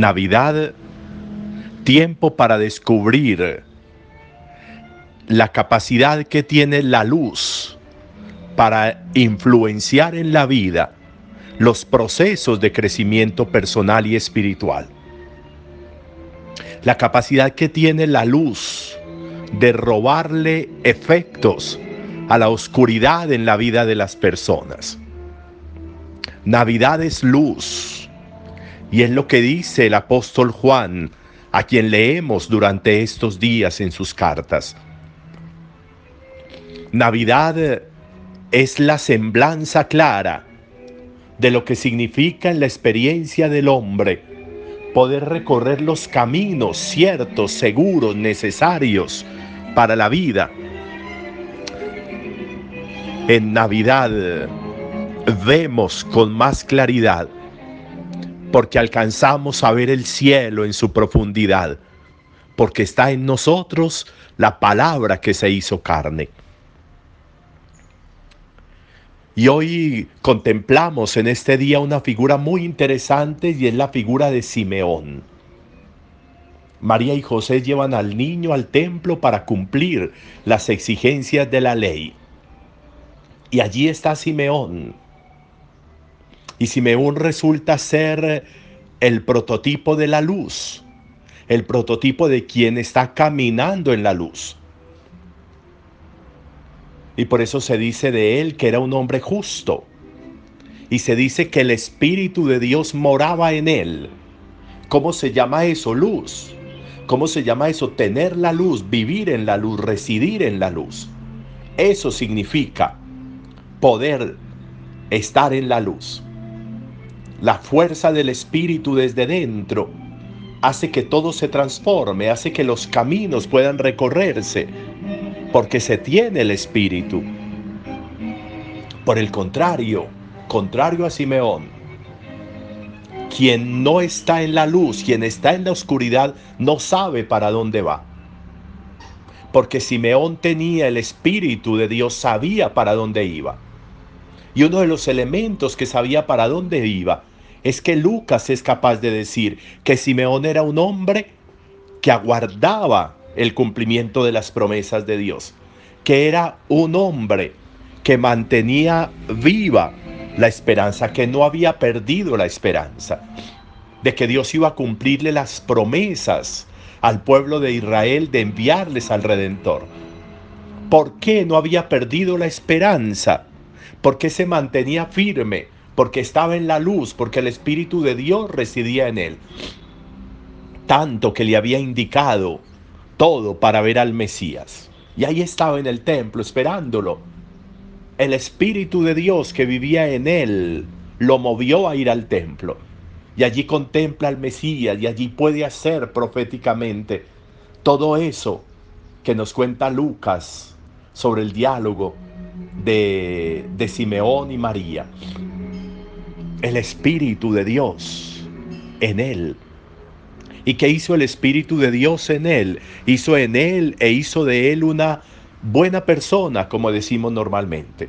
Navidad, tiempo para descubrir la capacidad que tiene la luz para influenciar en la vida los procesos de crecimiento personal y espiritual. La capacidad que tiene la luz de robarle efectos a la oscuridad en la vida de las personas. Navidad es luz. Y es lo que dice el apóstol Juan, a quien leemos durante estos días en sus cartas. Navidad es la semblanza clara de lo que significa en la experiencia del hombre poder recorrer los caminos ciertos, seguros, necesarios para la vida. En Navidad vemos con más claridad porque alcanzamos a ver el cielo en su profundidad, porque está en nosotros la palabra que se hizo carne. Y hoy contemplamos en este día una figura muy interesante y es la figura de Simeón. María y José llevan al niño al templo para cumplir las exigencias de la ley. Y allí está Simeón, y Simeón resulta ser el prototipo de la luz, el prototipo de quien está caminando en la luz. Y por eso se dice de él que era un hombre justo. Y se dice que el Espíritu de Dios moraba en él. ¿Cómo se llama eso? Luz. ¿Cómo se llama eso? Tener la luz, vivir en la luz, residir en la luz. Eso significa poder estar en la luz. La fuerza del Espíritu desde dentro hace que todo se transforme, hace que los caminos puedan recorrerse, porque se tiene el Espíritu. Por el contrario, contrario a Simeón, quien no está en la luz, quien está en la oscuridad, no sabe para dónde va. Porque Simeón tenía el Espíritu de Dios, sabía para dónde iba. Y uno de los elementos que sabía para dónde iba es que Lucas es capaz de decir que Simeón era un hombre que aguardaba el cumplimiento de las promesas de Dios, que era un hombre que mantenía viva la esperanza, que no había perdido la esperanza de que Dios iba a cumplirle las promesas al pueblo de Israel de enviarles al Redentor. ¿Por qué no había perdido la esperanza? ¿Por qué se mantenía firme? Porque estaba en la luz, porque el Espíritu de Dios residía en él. Tanto que le había indicado todo para ver al Mesías. Y ahí estaba en el templo esperándolo. El Espíritu de Dios que vivía en él lo movió a ir al templo. Y allí contempla al Mesías y allí puede hacer proféticamente todo eso que nos cuenta Lucas sobre el diálogo de, de Simeón y María el Espíritu de Dios en él. ¿Y qué hizo el Espíritu de Dios en él? Hizo en él e hizo de él una buena persona, como decimos normalmente.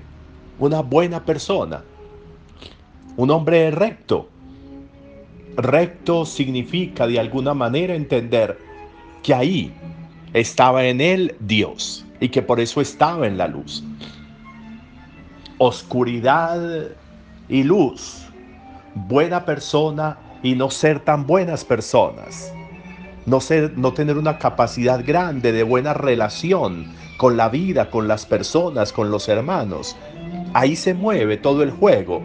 Una buena persona. Un hombre recto. Recto significa de alguna manera entender que ahí estaba en él Dios y que por eso estaba en la luz. Oscuridad y luz buena persona y no ser tan buenas personas. No, ser, no tener una capacidad grande de buena relación con la vida, con las personas, con los hermanos. Ahí se mueve todo el juego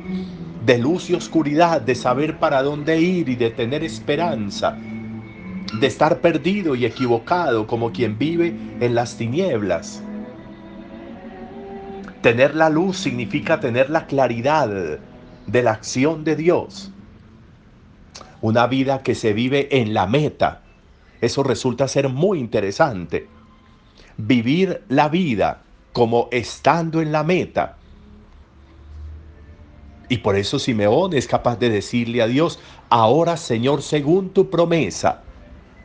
de luz y oscuridad, de saber para dónde ir y de tener esperanza, de estar perdido y equivocado como quien vive en las tinieblas. Tener la luz significa tener la claridad de la acción de Dios. Una vida que se vive en la meta. Eso resulta ser muy interesante. Vivir la vida como estando en la meta. Y por eso Simeón es capaz de decirle a Dios, ahora Señor, según tu promesa,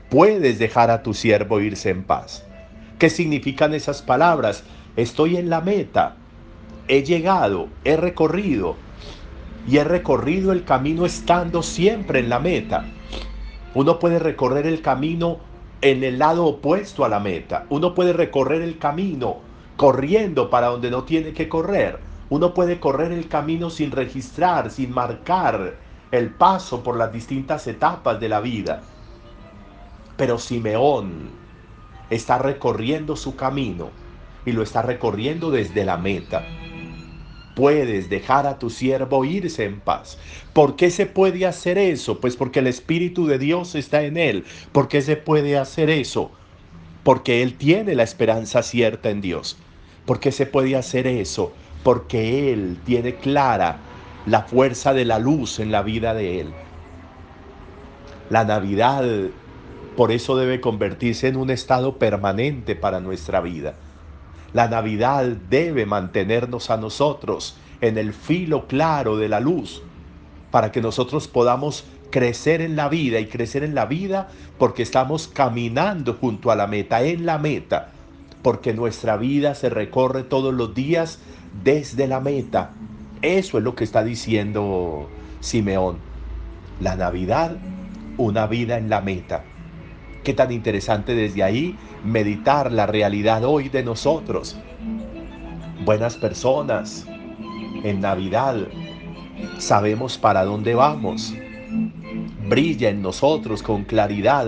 puedes dejar a tu siervo irse en paz. ¿Qué significan esas palabras? Estoy en la meta, he llegado, he recorrido, y he recorrido el camino estando siempre en la meta. Uno puede recorrer el camino en el lado opuesto a la meta. Uno puede recorrer el camino corriendo para donde no tiene que correr. Uno puede correr el camino sin registrar, sin marcar el paso por las distintas etapas de la vida. Pero Simeón está recorriendo su camino y lo está recorriendo desde la meta puedes dejar a tu siervo irse en paz. ¿Por qué se puede hacer eso? Pues porque el Espíritu de Dios está en él. ¿Por qué se puede hacer eso? Porque él tiene la esperanza cierta en Dios. ¿Por qué se puede hacer eso? Porque él tiene clara la fuerza de la luz en la vida de él. La Navidad por eso debe convertirse en un estado permanente para nuestra vida. La Navidad debe mantenernos a nosotros en el filo claro de la luz para que nosotros podamos crecer en la vida y crecer en la vida porque estamos caminando junto a la meta, en la meta, porque nuestra vida se recorre todos los días desde la meta. Eso es lo que está diciendo Simeón. La Navidad, una vida en la meta. Qué tan interesante desde ahí meditar la realidad hoy de nosotros. Buenas personas, en Navidad sabemos para dónde vamos. Brilla en nosotros con claridad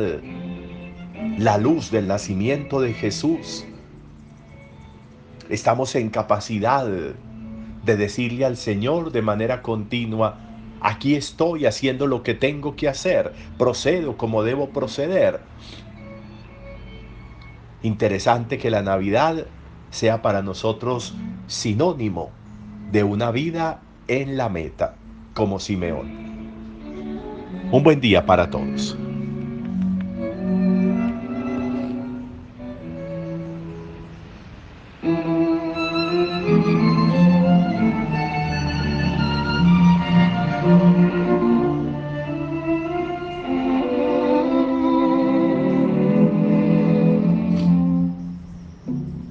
la luz del nacimiento de Jesús. Estamos en capacidad de decirle al Señor de manera continua, Aquí estoy haciendo lo que tengo que hacer, procedo como debo proceder. Interesante que la Navidad sea para nosotros sinónimo de una vida en la meta, como Simeón. Un buen día para todos.